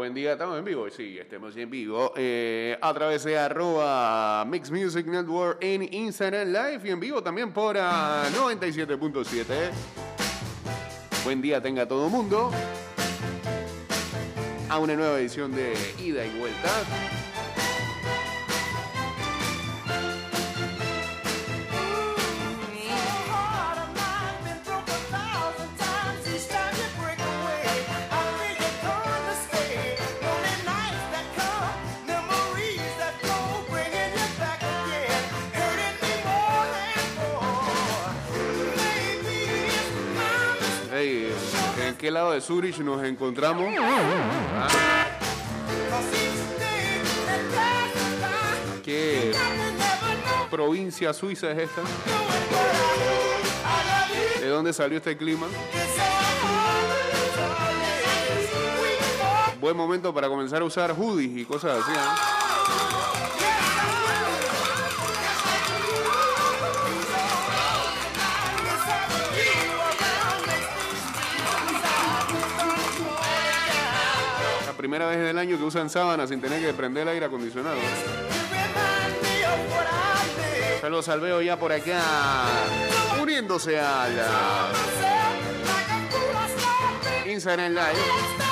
buen día, estamos en vivo. Sí, estamos en vivo. Eh, a través de arroba Mix Music Network en Instagram Live y en vivo también por ah, 97.7. Buen día tenga todo el mundo. A una nueva edición de Ida y Vuelta. Qué lado de Zurich nos encontramos? ¿Qué provincia suiza es esta? ¿De dónde salió este clima? Buen momento para comenzar a usar hoodies y cosas así. ¿eh? Primera vez del año que usan sábanas sin tener que prender el aire acondicionado. Saludos al veo ya por acá. Uniéndose a la Instagram Live.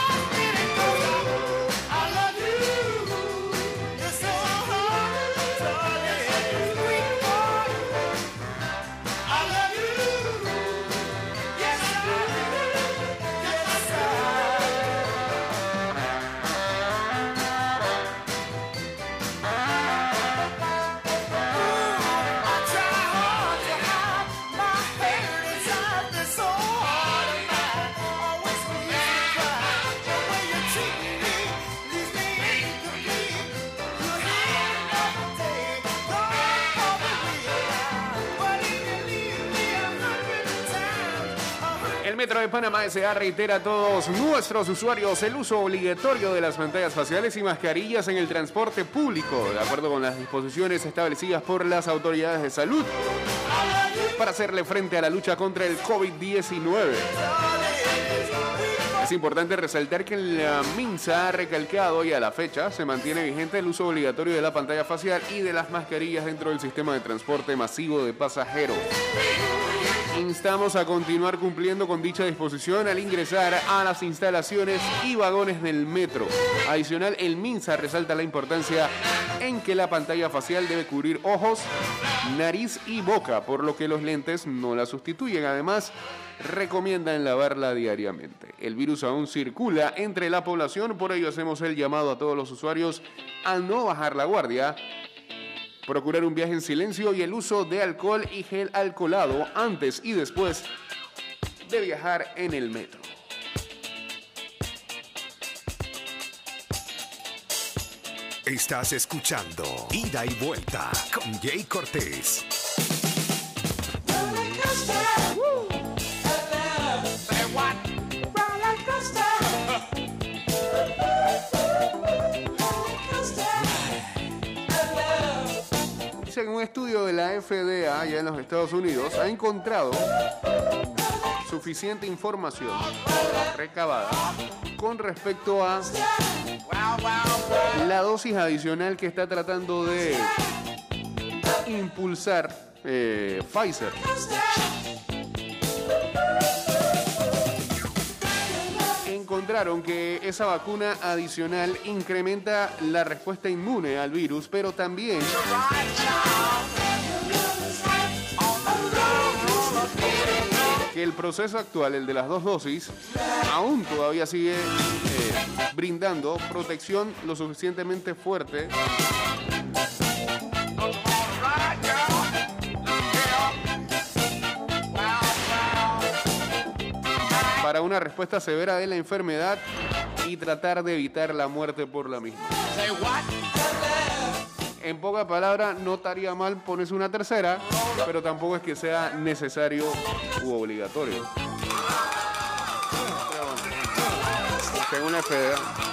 Metro de Panamá S.A. reitera a todos nuestros usuarios el uso obligatorio de las pantallas faciales y mascarillas en el transporte público, de acuerdo con las disposiciones establecidas por las autoridades de salud para hacerle frente a la lucha contra el COVID-19. Es importante resaltar que la MINSA ha recalcado y a la fecha se mantiene vigente el uso obligatorio de la pantalla facial y de las mascarillas dentro del sistema de transporte masivo de pasajeros. Instamos a continuar cumpliendo con dicha disposición al ingresar a las instalaciones y vagones del metro. Adicional, el MINSA resalta la importancia en que la pantalla facial debe cubrir ojos, nariz y boca, por lo que los lentes no la sustituyen. Además, recomiendan lavarla diariamente. El virus aún circula entre la población, por ello hacemos el llamado a todos los usuarios a no bajar la guardia procurar un viaje en silencio y el uso de alcohol y gel alcoholado antes y después de viajar en el metro. Estás escuchando Ida y Vuelta con Jay Cortés. Que un estudio de la FDA allá en los Estados Unidos ha encontrado suficiente información recabada con respecto a la dosis adicional que está tratando de impulsar eh, Pfizer. Encontraron que esa vacuna adicional incrementa la respuesta inmune al virus, pero también que el proceso actual, el de las dos dosis, aún todavía sigue eh, brindando protección lo suficientemente fuerte para una respuesta severa de la enfermedad y tratar de evitar la muerte por la misma. En pocas palabras, no estaría mal ponerse una tercera, pero tampoco es que sea necesario u obligatorio. Según la FDA.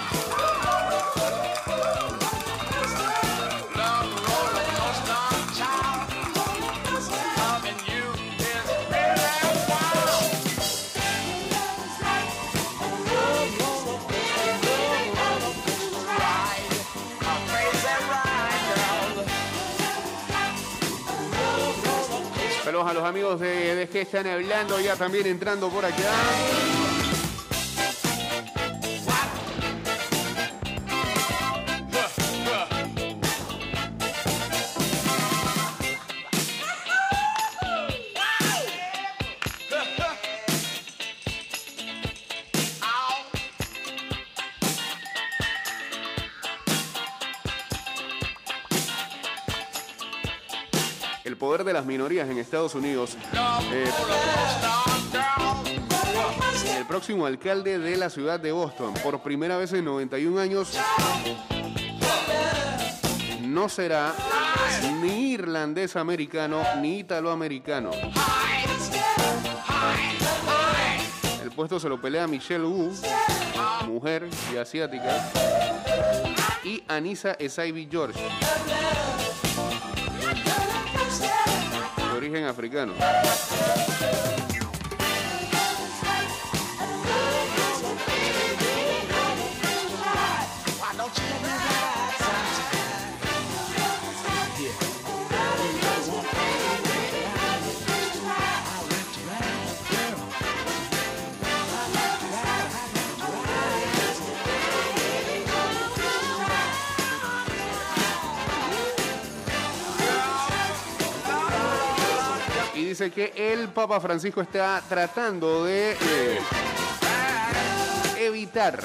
A los amigos de, que están hablando ya también entrando por acá. En Estados Unidos. Eh, el próximo alcalde de la ciudad de Boston, por primera vez en 91 años, no será ni irlandés americano ni italoamericano. El puesto se lo pelea Michelle Wu, mujer y asiática, y Anissa Esaibi George, origen africano. Dice que el Papa Francisco está tratando de eh, evitar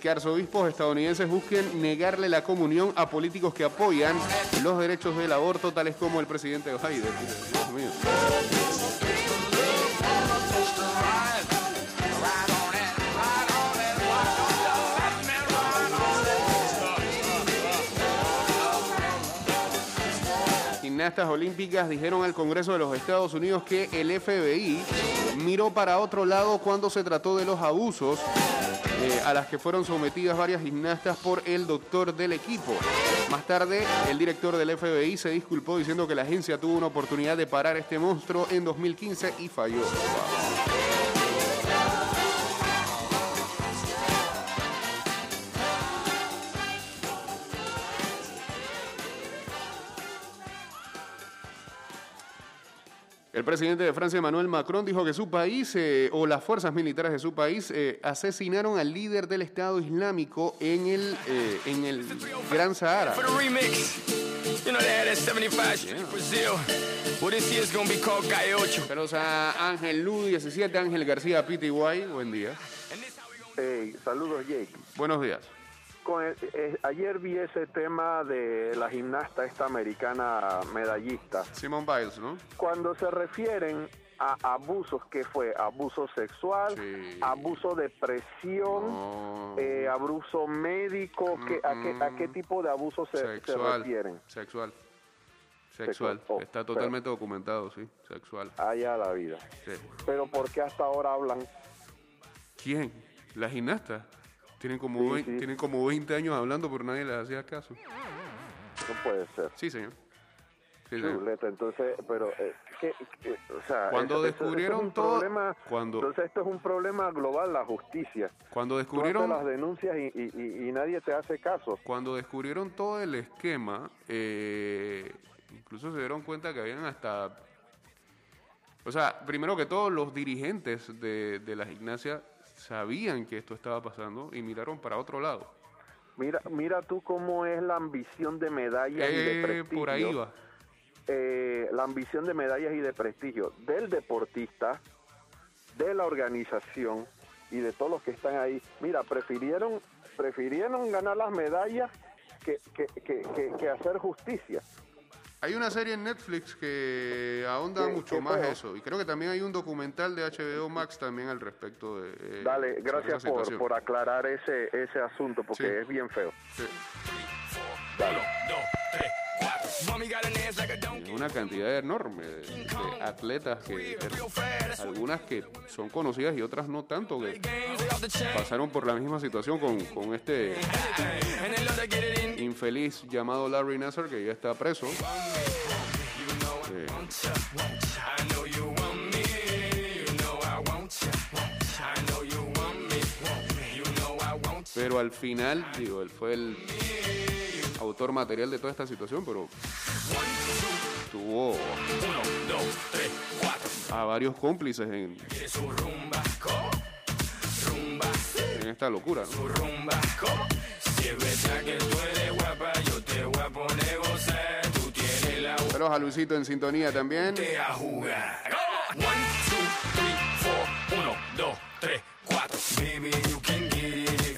que arzobispos estadounidenses busquen negarle la comunión a políticos que apoyan los derechos del aborto, tales como el presidente Biden. Dios mío. Gimnastas olímpicas dijeron al Congreso de los Estados Unidos que el FBI miró para otro lado cuando se trató de los abusos eh, a las que fueron sometidas varias gimnastas por el doctor del equipo. Más tarde, el director del FBI se disculpó diciendo que la agencia tuvo una oportunidad de parar este monstruo en 2015 y falló. El presidente de Francia, Emmanuel Macron, dijo que su país eh, o las fuerzas militares de su país eh, asesinaron al líder del Estado Islámico en el, eh, en el Gran Sahara. For the remix. You know they had that 75 shit in Brazil. Well, this year's gonna be called Calle Ocho. Saludos a Ángel Lu 17, Ángel García PTY. Buen día. Hey, saludos Jake. Buenos días. Con el- eh, ayer vi ese tema de la gimnasta esta americana medallista. Simon Biles, ¿no? Cuando se refieren a abusos, ¿qué fue? Abuso sexual, Sí. abuso de presión, No. eh, abuso médico, ¿qué- a, qué, ¿a qué tipo de abuso se, refieren? Sexual. Sexual. Oh, Está pero- totalmente documentado, sí. Sexual. Allá la vida. Sí. Pero ¿por qué hasta ahora hablan? ¿Quién? ¿La gimnasta? Tienen como, Sí, vein- sí. tienen como 20 años hablando, pero nadie les hacía caso. No puede ser. Sí, señor. Sí. Chuleta, entonces, pero, eh, ¿qué- qué- o sea, Cuando descubrieron es todo- problema- cuando- entonces esto es un problema global, la justicia. Cuando descubrieron, las denuncias y, y- y- y nadie te hace caso. cuando descubrieron todo el esquema, eh, incluso se dieron cuenta que habían hasta... O sea, primero que todo, los dirigentes de, de la gimnasia sabían que esto estaba pasando y miraron para otro lado. Mira, mira tú cómo es la ambición de medallas y de Eh, prestigio. por ahí va. eh, la ambición de medallas y de prestigio del deportista, de la organización y de todos los que están ahí. Mira, prefirieron, prefirieron ganar las medallas que, que- que hacer justicia. Hay una serie en Netflix que ahonda mucho más eso. Y creo que también hay un documental de HBO Max también al respecto de... eh, Dale, gracias por, por aclarar ese, ese asunto porque Sí. es bien feo. Sí. Dale. Una cantidad enorme de, atletas que, algunas que son conocidas y otras no tanto, que pasaron por la misma situación con, con este infeliz llamado Larry Nassar, que ya está preso. Pero al final, digo, él fue el autor material de toda esta situación, pero tuvo a varios cómplices en, en esta locura. ¿no? Saludos a Luisito en sintonía también. te a jugar.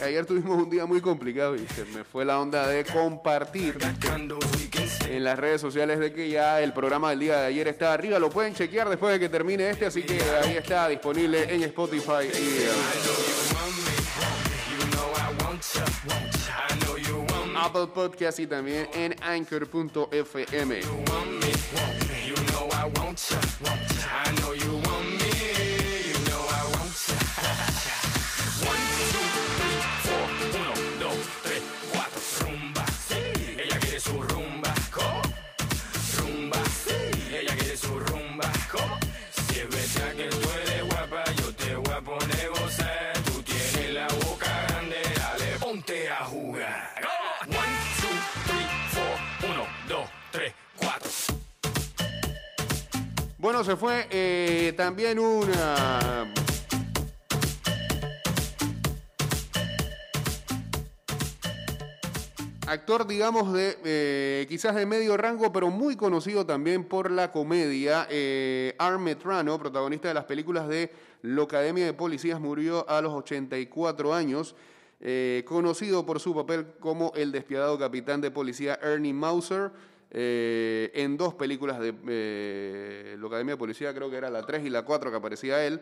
Ayer tuvimos un día muy complicado y se me fue la onda de compartir en las redes sociales de que ya el programa del día de ayer está arriba. Lo pueden chequear después de que termine este, así que ahí está disponible en Spotify y. Apple Podcast y también en Anchor.fm. Se fue eh, también una. Actor, digamos, de eh, quizás de medio rango, pero muy conocido también por la comedia. Eh, Arm Metrano, protagonista de las películas de La Academia de Policías, murió a los 84 años. Eh, conocido por su papel como el despiadado capitán de policía Ernie Mauser eh, en dos películas de eh, la Academia de Policía, creo que era la 3 y la 4 que aparecía él.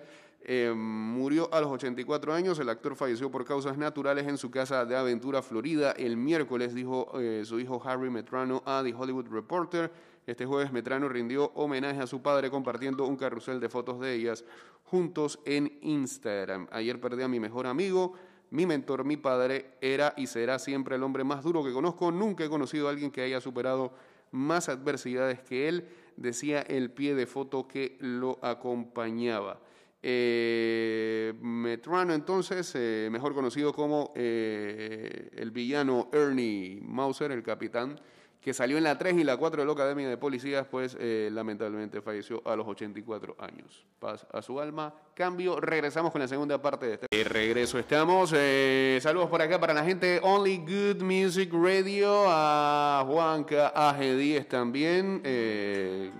Eh, murió a los 84 años. El actor falleció por causas naturales en su casa de Aventura, Florida. El miércoles dijo su hijo Harry Metrano a The Hollywood Reporter. Este jueves Metrano rindió homenaje a su padre compartiendo un carrusel de fotos de ellas juntos en Instagram. Ayer perdí a mi mejor amigo. Mi mentor, mi padre, era y será siempre el hombre más duro que conozco. Nunca he conocido a alguien que haya superado más adversidades que él, decía el pie de foto que lo acompañaba. Eh, Metrano, entonces, eh, mejor conocido como eh, el villano Ernie Mauser, el capitán, que salió en la 3 y la 4 de la Academia de Policías, pues eh, lamentablemente falleció a los 84 años. Paz a su alma. Cambio, regresamos con la segunda parte de este. De regreso estamos. eh, saludos por acá para la gente Only Good Music Radio, a Juanca, a G10 también. eh,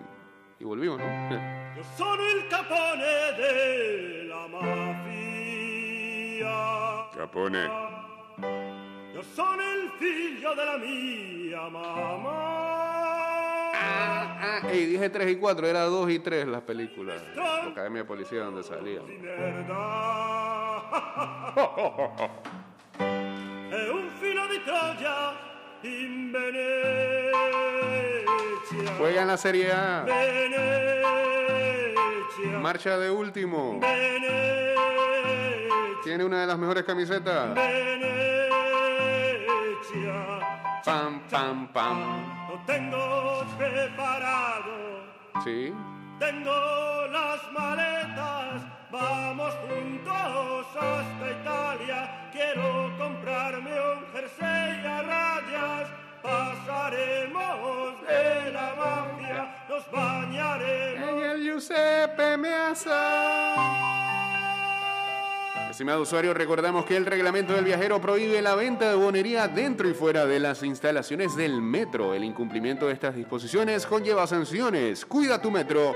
y volvimos, ¿no? Io sono il capone della mafia. Capone. Io sono il figlio della mia mamma. Ah, ey, dije 3 y 4, era 2 y 3 las películas. La Academia de Policía donde salía. È un filo di Troia in Venezia. Juega en la Serie A. Venezia. Marcha de último. Venezia. Tiene una de las mejores camisetas. Venezia. Pam, pam, pam. Lo tengo preparado. Sí. Tengo las maletas, vamos juntos hasta Italia. Quiero comprarme un jersey a rayas. Pasaremos de la mafia, nos bañaremos. En el Giuseppe Meazza. Estimado usuario, recordamos que el reglamento del viajero prohíbe la venta de bonería dentro y fuera de las instalaciones del metro. El incumplimiento de estas disposiciones conlleva sanciones. Cuida tu metro.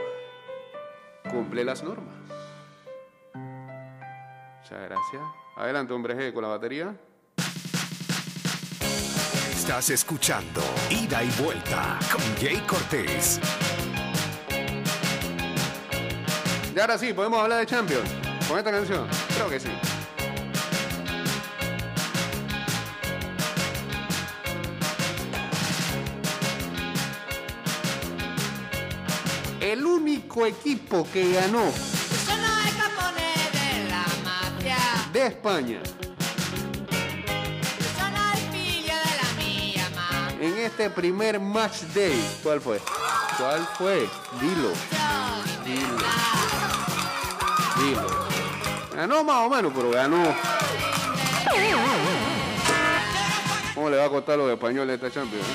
Cumple las normas. Muchas gracias. Adelante, hombre G, con la batería. Estás escuchando Ida y Vuelta con Jay Cortés. Y ahora sí, podemos hablar de Champions. Con esta canción. Creo que sí. El único equipo que ganó de España en este primer match day, ¿cuál fue? ¿Cuál fue? Dilo, dilo, dilo. Ganó más o menos, pero ganó. ¿Cómo le va a costar los españoles esta Champions? eh?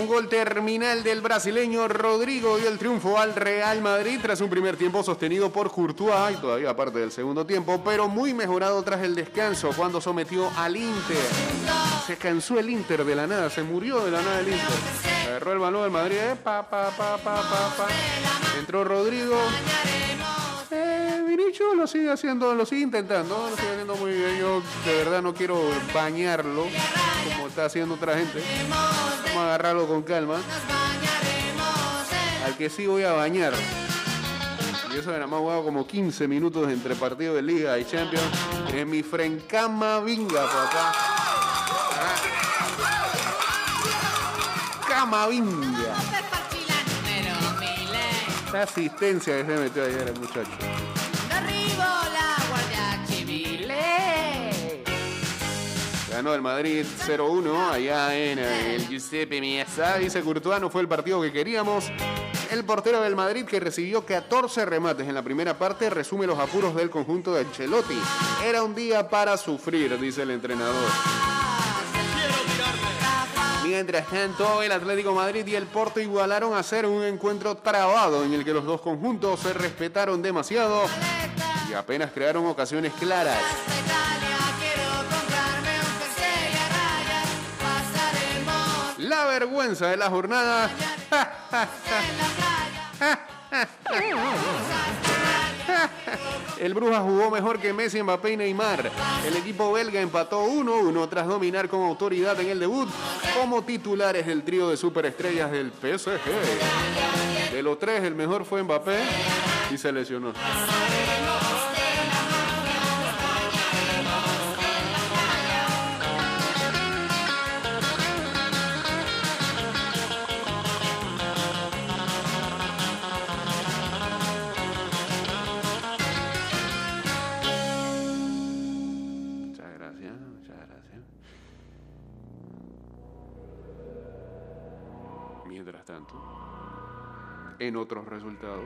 Un gol terminal del brasileño Rodrigo dio el triunfo al Real Madrid tras un primer tiempo sostenido por Courtois y todavía parte del segundo tiempo, pero muy mejorado tras el descanso cuando sometió al Inter. Se cansó el Inter de la nada, se murió de la nada el Inter. Agarró el balón del Madrid, eh, pa, pa, pa, pa, pa. Entró Rodrigo. Eh, Vinicio lo sigue haciendo, lo sigue intentando, lo sigue haciendo muy bien. Yo de verdad no quiero bañarlo como está haciendo otra gente. Vamos a agarrarlo con calma. Al que sí voy a bañar. Y eso era más jugado como 15 minutos entre partidos de Liga y Champions. Es mi Frencama Vinga, papá. Ah. Camavinga. La asistencia que se metió ayer el muchacho. Ganó el Madrid 0-1 allá en el Giuseppe Meazza. Dice Courtois, no fue el partido que queríamos. El portero del Madrid, que recibió 14 remates en la primera parte, resume los apuros del conjunto de Ancelotti. Era un día para sufrir, dice el entrenador. Mientras tanto, el Atlético Madrid y el Porto igualaron a ser un encuentro trabado en el que los dos conjuntos se respetaron demasiado y apenas crearon ocasiones claras. La vergüenza de la jornada. El Bruja jugó mejor que Messi, Mbappé y Neymar. El equipo belga empató 1-1 tras dominar con autoridad en el debut como titulares del trío de superestrellas del PSG. De los tres, el mejor fue Mbappé y se lesionó. En otros resultados.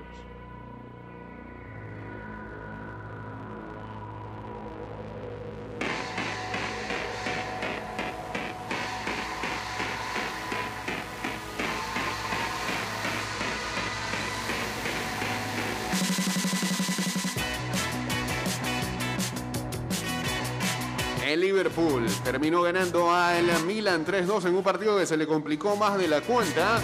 El Liverpool terminó ganando al Milan 3-2 en un partido que se le complicó más de la cuenta.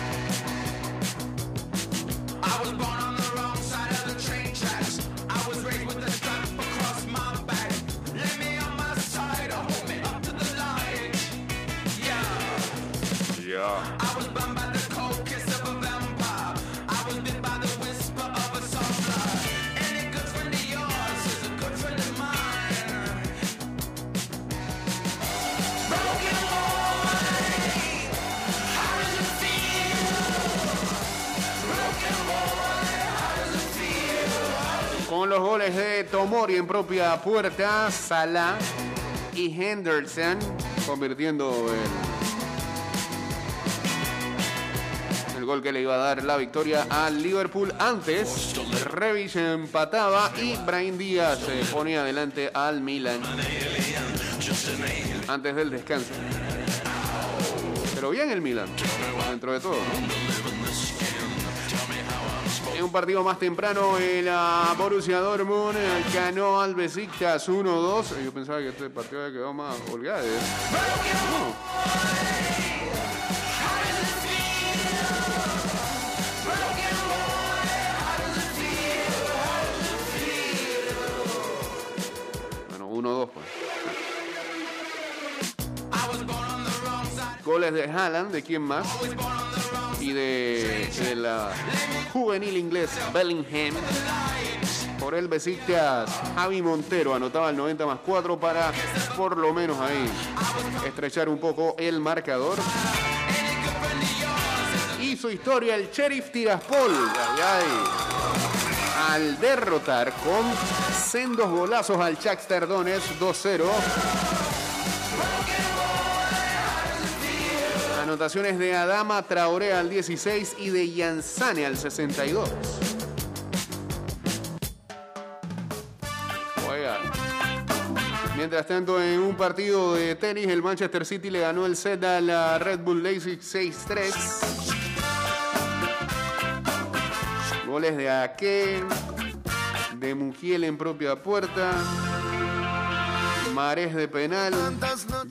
Con los goles de Tomori en propia puerta, Salah y Henderson convirtiendo el, gol que le iba a dar la victoria al Liverpool. Antes, Revis empataba y Brian Díaz se ponía adelante al Milan antes del descanso. Pero bien el Milan, dentro de todo. En un partido más temprano, el ah, Borussia Dortmund eh, ganó al Besiktas 1-2. Yo pensaba que este partido había quedado más holgado. ¿eh? No. De Haaland, ¿de quién más? Y de, la juvenil inglés Bellingham. Por el Besiktas, Javi Montero anotaba el 90 más 4 para por lo menos ahí estrechar un poco el marcador. Hizo historia el Sheriff Tiraspol. Al derrotar con sendos golazos al Shakhtar Donetsk 2-0. Anotaciones de Adama Traoré al 16 y de Yansane al 62. Oiga, mientras tanto, en un partido de tenis, el Manchester City le ganó el set a la Red Bull Leipzig 6-3. Goles de Ake, de Mugiel en propia puerta, Mares de penal,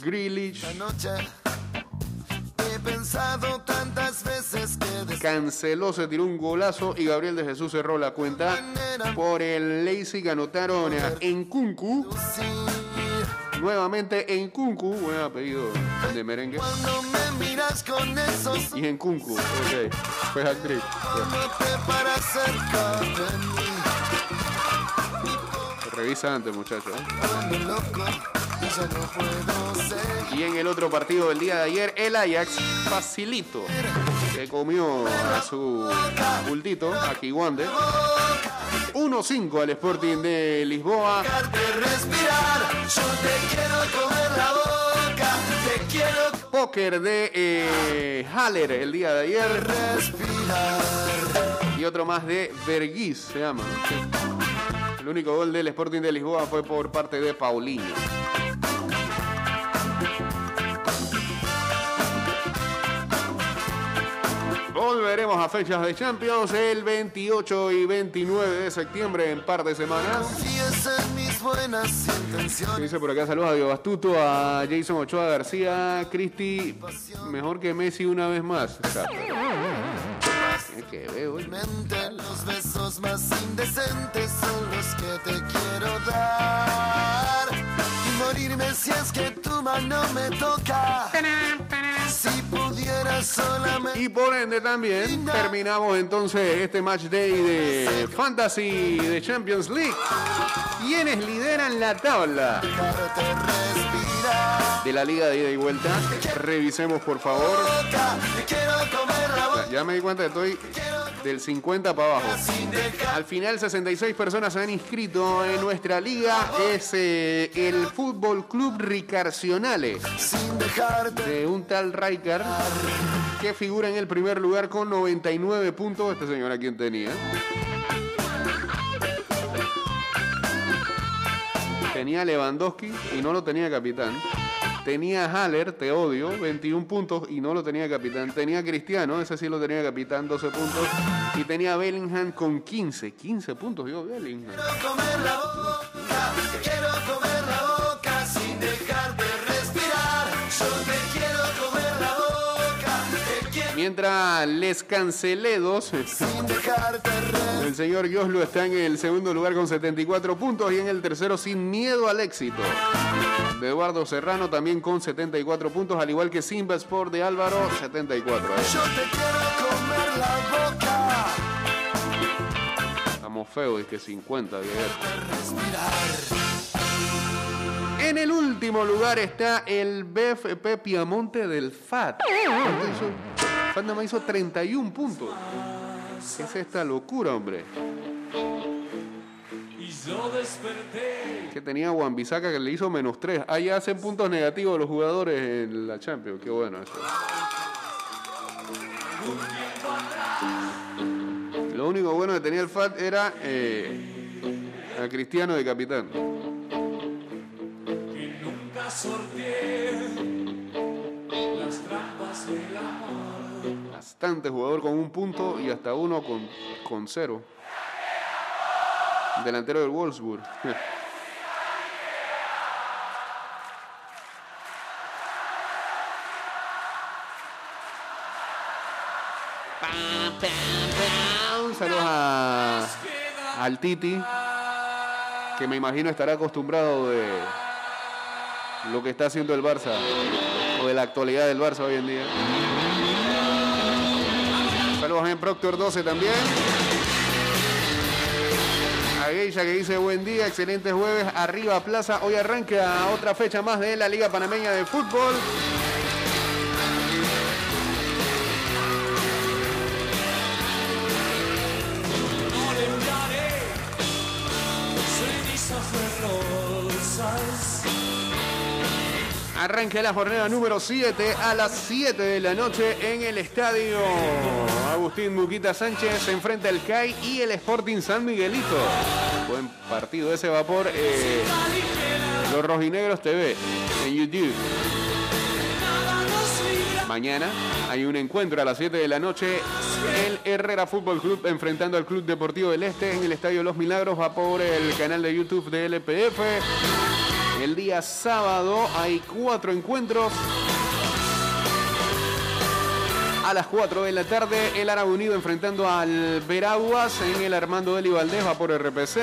Grealish, pensado tantas veces que des- canceló, se tiró un golazo y Gabriel de Jesús cerró la cuenta. Por el Leipzig anotaron a Enkunku. Nuevamente Enkunku, buen apellido de merengue. Cuando me miras con esos Y Enkunku, ok, fue actriz. Revisa antes, muchachos. Y en el otro partido del día de ayer, el Ajax facilito se comió a su bultito, a Kiwande. 1-5 al Sporting de Lisboa. Póker de eh, Haller el día de ayer. Y otro más de Verguís se llama. El único gol del Sporting de Lisboa fue por parte de Paulinho. Volveremos a fechas de Champions el 28 y 29 de septiembre en par de semanas. Confíes en mis buenas intenciones. Dice por acá saludos a Diego Bastuto, a Jason Ochoa García, Cristi, mejor que Messi una vez más. Que veo, Los besos más indecentes son los que te quiero dar. Y morirme si es que tu mano me toca. Si pudiera solamente. Y por ende también terminamos entonces este match day de Fantasy de Champions League. ¿Quiénes lideran la tabla de la liga de ida y vuelta? Revisemos por favor. Ya me di cuenta que estoy del 50 para abajo. Al final 66 personas se han inscrito en nuestra liga. Es eh, el Fútbol Club Ricarcionale de un tal Rijkaard que figura en el primer lugar con 99 puntos. Este señor a quien tenía. Tenía Lewandowski y no lo tenía capitán. Tenía Haller, te odio, 21 puntos y no lo tenía capitán. Tenía Cristiano, ese sí lo tenía capitán, 12 puntos. Y tenía Bellingham con 15, 15 puntos. Yo, Bellingham. comer la boca, quiero comer Mientras les cancelé dos, sin dejarte el señor Yoslo está en el segundo lugar con 74 puntos y en el tercero sin miedo al éxito. De Eduardo Serrano también con 74 puntos, al igual que Simba Sport de Álvaro, 74. ¿eh? Yo te quiero comer la boca, Estamos feos, es que 50. bien. respirar. En el último lugar está el BFP Piamonte del FAT. ¿Cuánto hizo? FAT nada más hizo 31 puntos. ¿Qué es esta locura, hombre? Que tenía Juan Bisaca que le hizo menos 3. Ahí hacen puntos negativos los jugadores en la Champions. Qué bueno eso. Lo único bueno que tenía el FAT era eh, a Cristiano de capitán. que nunca sorteé las trampas del amor. Bastante jugador con un punto y hasta uno con, con cero. Delantero del Wolfsburg. Saludos a, al Titi, que me imagino estará acostumbrado de lo que está haciendo el Barça o de la actualidad del Barça hoy en día. Saludos a Proctor 12 también. A Geisha que dice buen día, excelente jueves, arriba Plaza. Hoy arranca otra fecha más de la Liga Panameña de Fútbol. Arranca la jornada número 7 a las 7 de la noche en el estadio Agustín Muquita Sánchez. Se enfrenta el CAI y el Sporting San Miguelito. Buen partido ese vapor. eh, Los Rojinegros TV en YouTube. Mañana hay un encuentro a las 7 de la noche. El Herrera Fútbol Club enfrentando al Club Deportivo del Este en el Estadio Los Milagros. Va por el canal de YouTube de LPF. El día sábado hay cuatro encuentros. A las 4 de la tarde, el Árabe Unido enfrentando al Veraguas en el Armando Deli Valdés, va por RPC.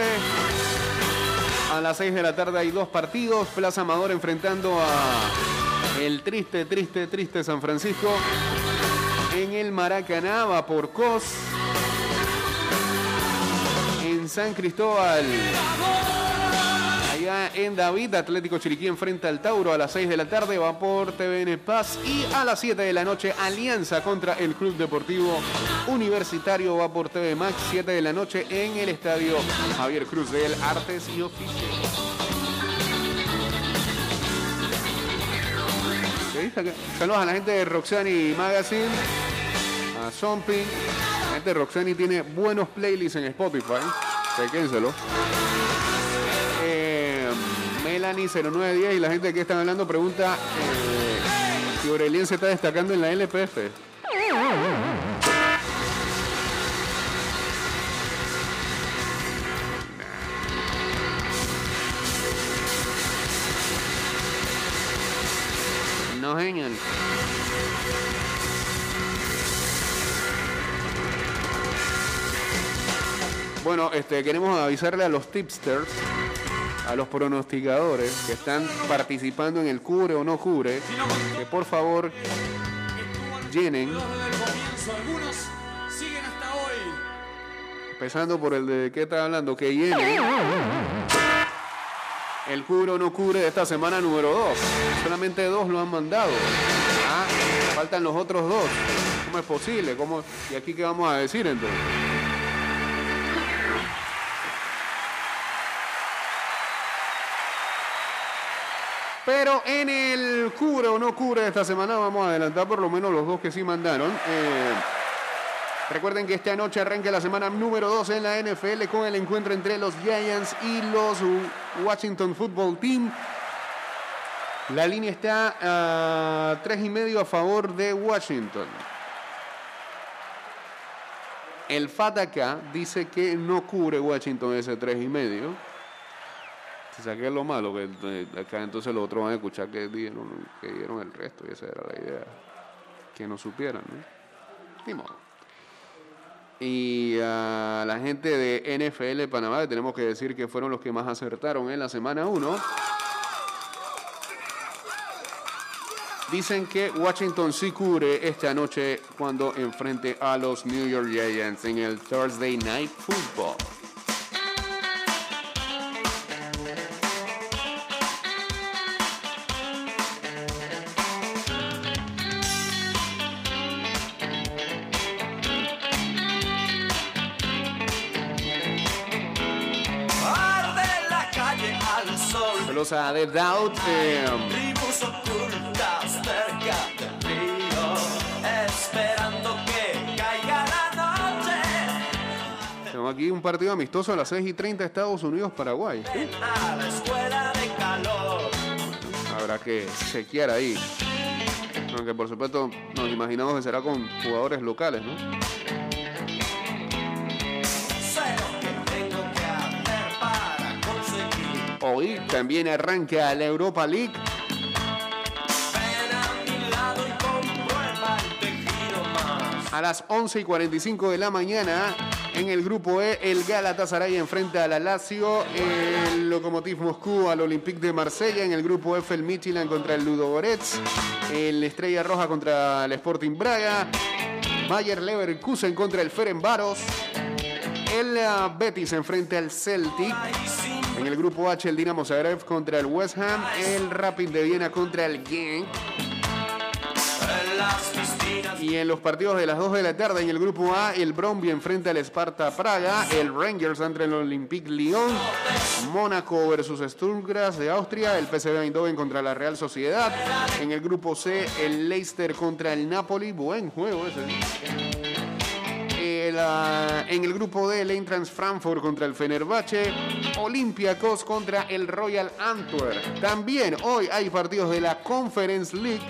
A las 6 de la tarde hay dos partidos. Plaza Amador enfrentando a el triste, triste, triste San Francisco. En el Maracaná va por COS. En San Cristóbal. Allá en David, Atlético Chiriquí enfrenta al Tauro a las 6 de la tarde, va por TVN Paz y a las 7 de la noche Alianza contra el Club Deportivo Universitario va por TV Max 7 de la noche en el Estadio Javier Cruz del Artes y Oficios. Saludos a la gente de Roxani Magazine, a Zomping. La gente de Roxani tiene buenos playlists en Spotify, chequénselo. Eh, Melanie 0910 y la gente que están hablando pregunta eh, si Aurelien se está destacando en la LPF. No, genial. Bueno, este, queremos avisarle a los tipsters, a los pronosticadores que están participando en el cubre o no cubre, que por favor llenen, empezando por el de qué está hablando, que llenen el cubre o no cubre de esta semana número 2. Solamente dos lo han mandado. Ah, faltan los otros dos. ¿Cómo es posible? ¿Cómo? ¿Y aquí qué vamos a decir entonces? Pero en el cubre o no cubre esta semana vamos a adelantar por lo menos los dos que sí mandaron. Eh, recuerden que esta noche arranca la semana número 2 en la NFL con el encuentro entre los Giants y los Washington Football Team. La línea está a tres y medio a favor de Washington. El FAT acá dice que no cubre Washington ese tres y medio. Si saqué lo malo, que eh, acá entonces los otros van a escuchar que dieron, que dieron el resto, y esa era la idea. Que no supieran, ¿no? Ni modo. Y a la gente de NFL Panamá, le tenemos que decir que fueron los que más acertaron en la semana 1. Dicen que Washington sí cubre esta noche cuando enfrente a los New York Giants en el Thursday Night Football. Saludos a The Doubt. eh, aquí un partido amistoso a las 6 y 30 Estados Unidos-Paraguay. Habrá que chequear ahí. Aunque por supuesto nos imaginamos que será con jugadores locales, ¿no? Hoy. También arranca la Europa League. A las 11 y 45 de la mañana, en el grupo E, el Galatasaray enfrenta a la Lazio, el Lokomotiv Moscú al Olympique de Marsella, en el grupo F el Midtjylland contra el Ludo Goretz, el Estrella Roja contra el Sporting Braga, Bayer Leverkusen contra el Ferencváros, el eh, Betis enfrenta al Celtic, en el grupo H el Dinamo Zagreb contra el West Ham, el Rapid de Viena contra el Genk, y en los partidos de las 2 de la tarde en el grupo A, el Bromby enfrenta al Sparta Praga, el Rangers ante el Olympique Lyon, Mónaco versus Sturm Graz de Austria, el PSV Eindhoven contra la Real Sociedad, en el grupo C, el Leicester contra el Napoli, buen juego ese. En el grupo D, el Eintracht Frankfurt contra el Fenerbahce, Olympiacos contra el Royal Antwerp. También hoy hay partidos de la Conference League.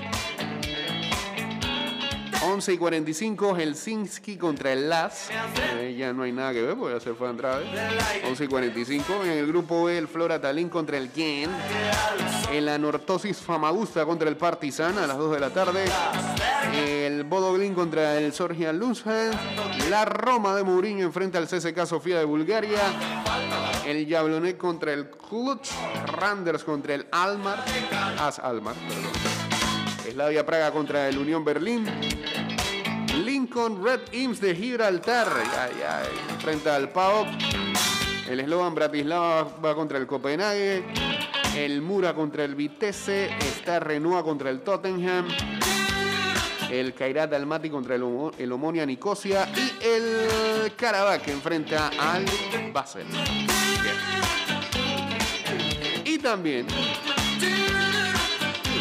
11 y 45, Helsinki contra el LAS. Eh, ya no hay nada que ver porque ya se fue a entrar. 11 y 45. En el grupo B, el Flora Tallinn contra el Gen. El Anortosis Famagusta contra el Partizan a las 2 de la tarde. El Bodo Glimt contra el Sorgia Luzhen. La Roma de Mourinho enfrenta al CSK Sofía de Bulgaria. El Jablonet contra el Clutch. Randers contra el Almar. As Almar, perdón. Praga contra el Unión Berlín. Lincoln Red Imps de Gibraltar. Ya, enfrenta al PAOK. El Slovan Bratislava va contra el Copenhague. El Mura contra el Vitesse. Está Renoa contra el Tottenham. El Kairat Almaty contra el, el Omonia Nicosia. Y el Karabakh enfrenta al Basel. Y también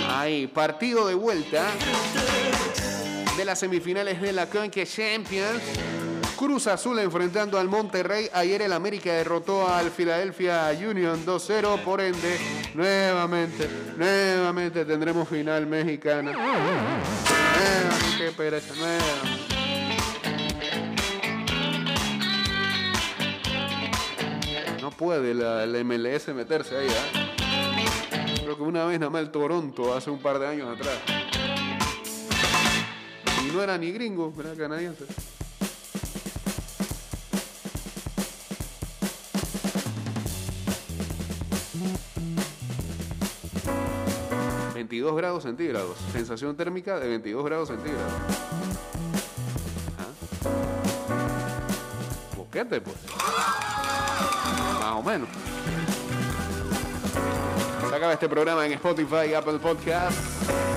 hay partido de vuelta de las semifinales de la Conca Champions. Cruz Azul enfrentando al Monterrey. Ayer el América derrotó al Philadelphia Union 2-0. Por ende, nuevamente, nuevamente tendremos final mexicana. Nuevamente, pereza, nuevamente. No puede la, la MLS meterse ahí, ¿ah? Creo que una vez nada más el Toronto hace un par de años atrás. No era ni gringo, era canadiense. ...22 grados centígrados... ...sensación térmica de 22 grados centígrados... ¿Ah? Boquete, pues... ...más o menos... Se este programa en Spotify, Apple Podcast.